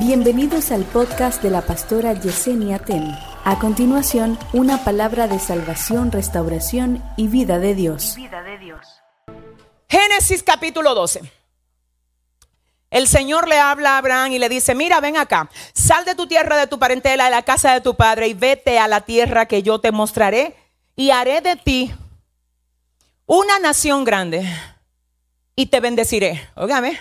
Bienvenidos al podcast de la pastora Yesenia Ten. A continuación, una palabra de salvación, restauración y vida de Dios. Génesis capítulo 12. El Señor le habla a Abraham y le dice, mira, ven acá, sal de tu tierra, de tu parentela, de la casa de tu padre y vete a la tierra que yo te mostraré y haré de ti una nación grande y te bendeciré. Óigame.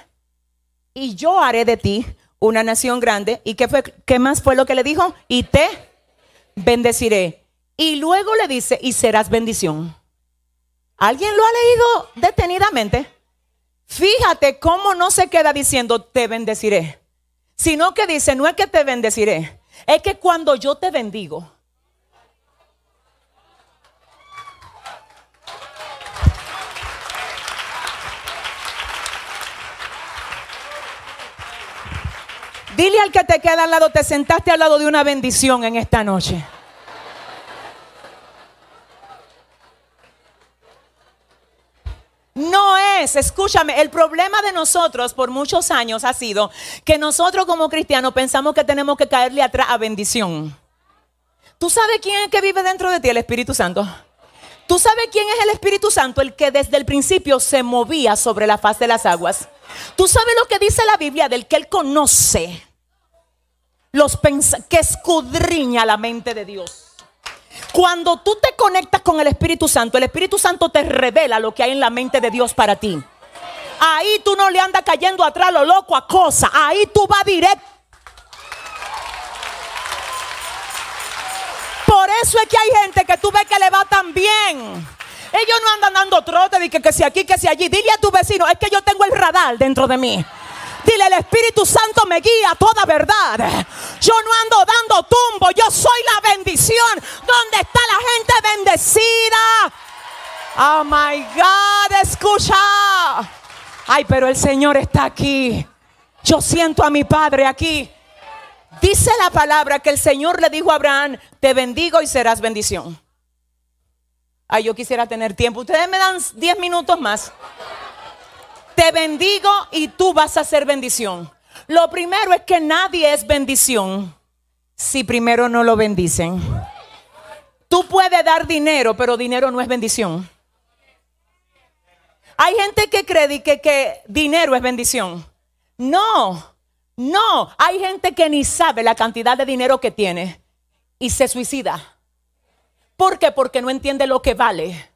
Y yo haré de ti una nación grande. ¿Y qué, fue, qué más fue lo que le dijo? Y te bendeciré. Y luego le dice, y serás bendición. ¿Alguien lo ha leído detenidamente? Fíjate cómo no se queda diciendo, te bendeciré. Sino que dice, no es que te bendeciré. Es que cuando yo te bendigo, Dile al que te queda al lado, te sentaste al lado de una bendición en esta noche. No es, escúchame, el problema de nosotros por muchos años ha sido que nosotros como cristianos pensamos que tenemos que caerle atrás a bendición. ¿Tú sabes quién es que vive dentro de ti? El Espíritu Santo. ¿Tú sabes quién es el Espíritu Santo? El que desde el principio se movía sobre la faz de las aguas. ¿Tú sabes lo que dice la Biblia del que él conoce? Los que escudriña la mente de Dios. Cuando tú te conectas con el Espíritu Santo, el Espíritu Santo te revela lo que hay en la mente de Dios para ti. Ahí tú no le andas cayendo atrás lo loco a cosas. Ahí tú vas directo. Por eso es que hay gente que tú ves que le va tan bien. Ellos no andan dando trote de que, que si aquí, que si allí. Dile a tu vecino, es que yo tengo el radar dentro de mí. Dile, el Espíritu Santo me guía a toda verdad. Yo no ando dando tumbo, yo soy la bendición. ¿Dónde está la gente bendecida? Oh my God, escucha. Ay, pero el Señor está aquí. Yo siento a mi Padre aquí. Dice la palabra que el Señor le dijo a Abraham, te bendigo y serás bendición. Ay, yo quisiera tener tiempo. Ustedes me dan 10 minutos más. Te bendigo y tú vas a ser bendición. Lo primero es que nadie es bendición si primero no lo bendicen. Tú puedes dar dinero, pero dinero no es bendición. Hay gente que cree que, que dinero es bendición. No, no. Hay gente que ni sabe la cantidad de dinero que tiene y se suicida. ¿Por qué? Porque no entiende lo que vale.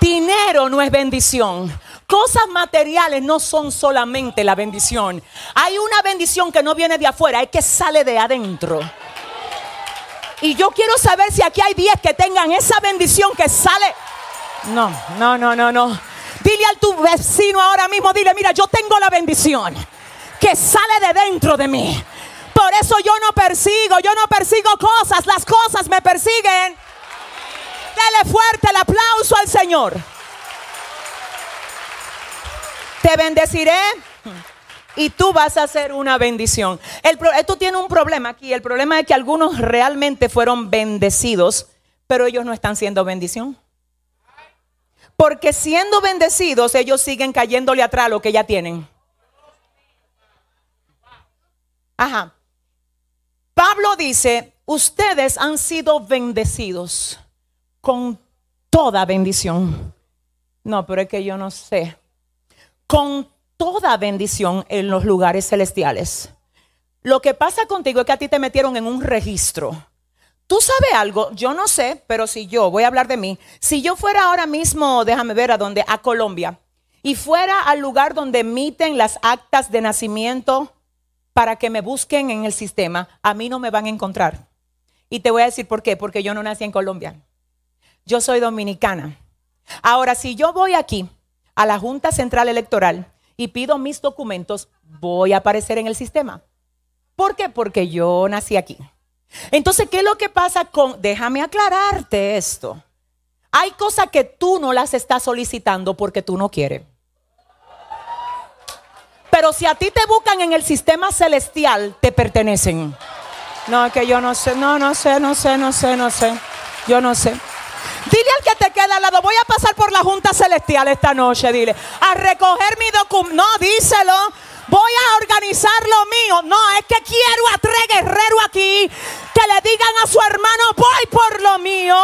Dinero no es bendición. Cosas materiales no son solamente la bendición. Hay una bendición que no viene de afuera, es que sale de adentro. Y yo quiero saber si aquí hay 10 que tengan esa bendición que sale. No, no, no, no, no. Dile a tu vecino ahora mismo, dile, mira, yo tengo la bendición que sale de dentro de mí. Por eso yo no persigo, yo no persigo cosas, las cosas me persiguen. Dele fuerte el aplauso al Señor. Te bendeciré y tú vas a ser una bendición. esto tiene un problema aquí. El problema es que algunos realmente fueron bendecidos, pero ellos no están siendo bendición. Porque siendo bendecidos, ellos siguen cayéndole atrás lo que ya tienen. Ajá. Pablo dice, ustedes han sido bendecidos con toda bendición. No, pero es que yo no sé. Con toda bendición en los lugares celestiales. Lo que pasa contigo es que a ti te metieron en un registro. Tú sabes algo, yo no sé, pero si yo, voy a hablar de mí, si yo fuera ahora mismo, déjame ver a dónde, a Colombia, y fuera al lugar donde emiten las actas de nacimiento para que me busquen en el sistema, a mí no me van a encontrar. Y te voy a decir por qué, porque yo no nací en Colombia yo soy dominicana. Ahora, si yo voy aquí a la Junta Central Electoral y pido mis documentos, voy a aparecer en el sistema. ¿Por qué? Porque yo nací aquí. Entonces, ¿qué es lo que pasa con... Déjame aclararte esto. Hay cosas que tú no las estás solicitando porque tú no quieres. Pero si a ti te buscan en el sistema celestial, te pertenecen. No, que yo no sé, no, no sé, no sé, no sé, no sé. Yo no sé. Dile al que te queda al lado, voy a pasar por la Junta Celestial esta noche, dile, a recoger mi documento. No, díselo. Voy a organizar lo mío. No, es que quiero a tres guerreros aquí que le digan a su hermano, voy por lo mío.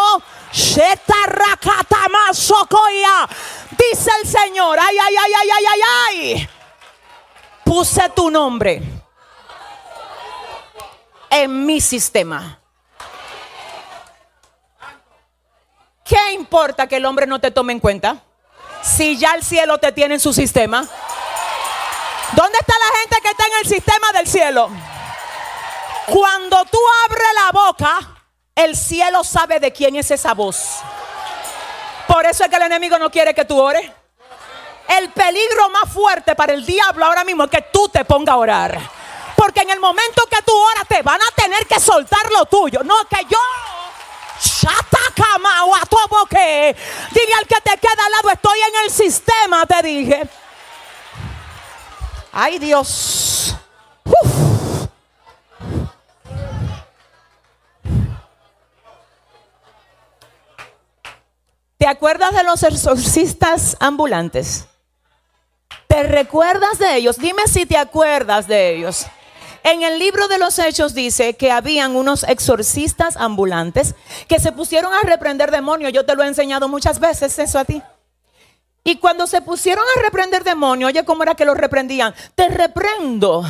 Dice el Señor, ay, ay, ay, ay, ay, ay, ay. Puse tu nombre en mi sistema. ¿Qué importa que el hombre no te tome en cuenta? Si ya el cielo te tiene en su sistema. ¿Dónde está la gente que está en el sistema del cielo? Cuando tú abres la boca, el cielo sabe de quién es esa voz. Por eso es que el enemigo no quiere que tú ores. El peligro más fuerte para el diablo ahora mismo es que tú te pongas a orar. Porque en el momento que tú oras te van a tener que soltar lo tuyo. No, que yo que Dile al que te queda al lado, estoy en el sistema, te dije. Ay Dios. ¿Te acuerdas de los exorcistas ambulantes? ¿Te recuerdas de ellos? Dime si te acuerdas de ellos. En el libro de los Hechos dice que habían unos exorcistas ambulantes que se pusieron a reprender demonios. Yo te lo he enseñado muchas veces eso a ti. Y cuando se pusieron a reprender demonios, oye, ¿cómo era que los reprendían? Te reprendo.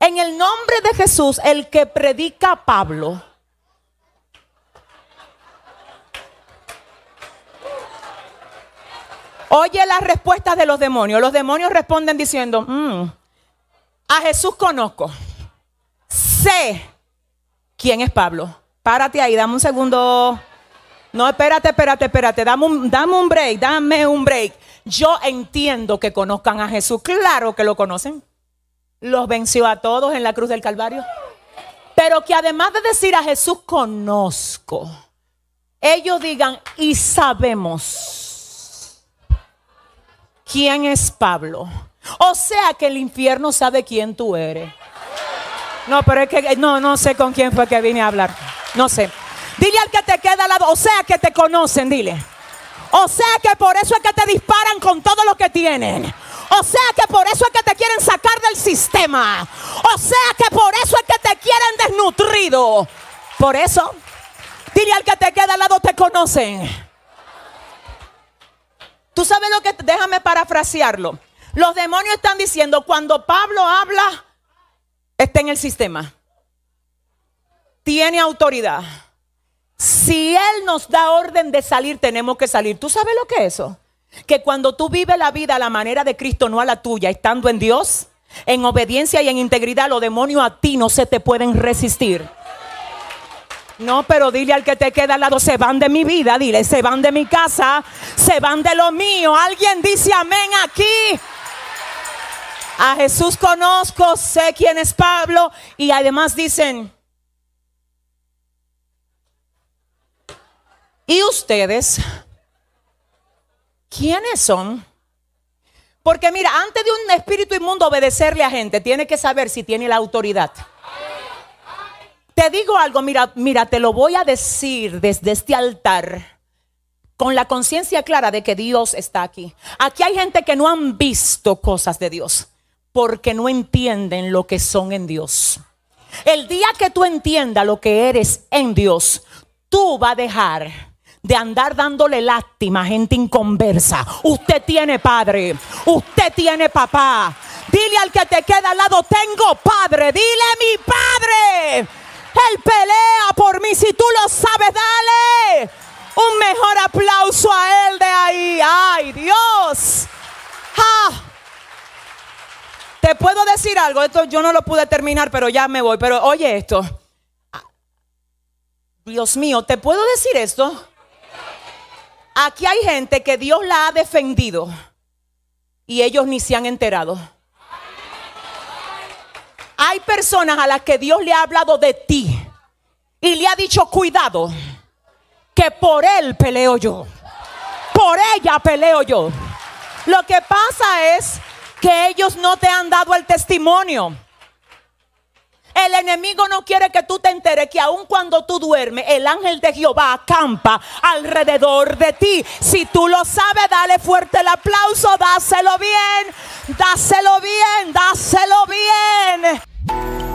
En el nombre de Jesús, el que predica Pablo. Oye las respuestas de los demonios. Los demonios responden diciendo, mm, a Jesús conozco. Sé quién es Pablo. Párate ahí, dame un segundo. No, espérate, espérate, espérate. Dame un, dame un break, dame un break. Yo entiendo que conozcan a Jesús. Claro que lo conocen. Los venció a todos en la cruz del Calvario. Pero que además de decir a Jesús conozco, ellos digan y sabemos quién es Pablo. O sea que el infierno sabe quién tú eres. No, pero es que no, no sé con quién fue que vine a hablar. No sé. Dile al que te queda al lado, o sea que te conocen, dile. O sea que por eso es que te disparan con todo lo que tienen. O sea que por eso es que te quieren sacar del sistema. O sea que por eso es que te quieren desnutrido. Por eso, dile al que te queda al lado, te conocen. Tú sabes lo que, déjame parafrasearlo. Los demonios están diciendo, cuando Pablo habla, está en el sistema. Tiene autoridad. Si Él nos da orden de salir, tenemos que salir. ¿Tú sabes lo que es eso? Que cuando tú vives la vida a la manera de Cristo, no a la tuya, estando en Dios, en obediencia y en integridad, los demonios a ti no se te pueden resistir. No, pero dile al que te queda al lado, se van de mi vida, dile, se van de mi casa, se van de lo mío. Alguien dice amén aquí. A Jesús conozco, sé quién es Pablo y además dicen, ¿y ustedes? ¿Quiénes son? Porque mira, antes de un espíritu inmundo obedecerle a gente, tiene que saber si tiene la autoridad. Te digo algo, mira, mira, te lo voy a decir desde este altar con la conciencia clara de que Dios está aquí. Aquí hay gente que no han visto cosas de Dios porque no entienden lo que son en Dios. El día que tú entiendas lo que eres en Dios, tú vas a dejar de andar dándole lástima a gente inconversa. Usted tiene padre, usted tiene papá. Dile al que te queda al lado, tengo padre. Dile mi padre. Él pelea por mí. Si tú lo sabes, dale un mejor aplauso a él de ahí. Ay, Dios. Ah. Te puedo decir algo, esto yo no lo pude terminar, pero ya me voy. Pero oye esto. Dios mío, ¿te puedo decir esto? Aquí hay gente que Dios la ha defendido y ellos ni se han enterado. Hay personas a las que Dios le ha hablado de ti y le ha dicho, cuidado, que por él peleo yo. Por ella peleo yo. Lo que pasa es que ellos no te han dado el testimonio. El enemigo no quiere que tú te enteres que aun cuando tú duermes, el ángel de Jehová acampa alrededor de ti. Si tú lo sabes, dale fuerte el aplauso, dáselo bien, dáselo bien, dáselo bien.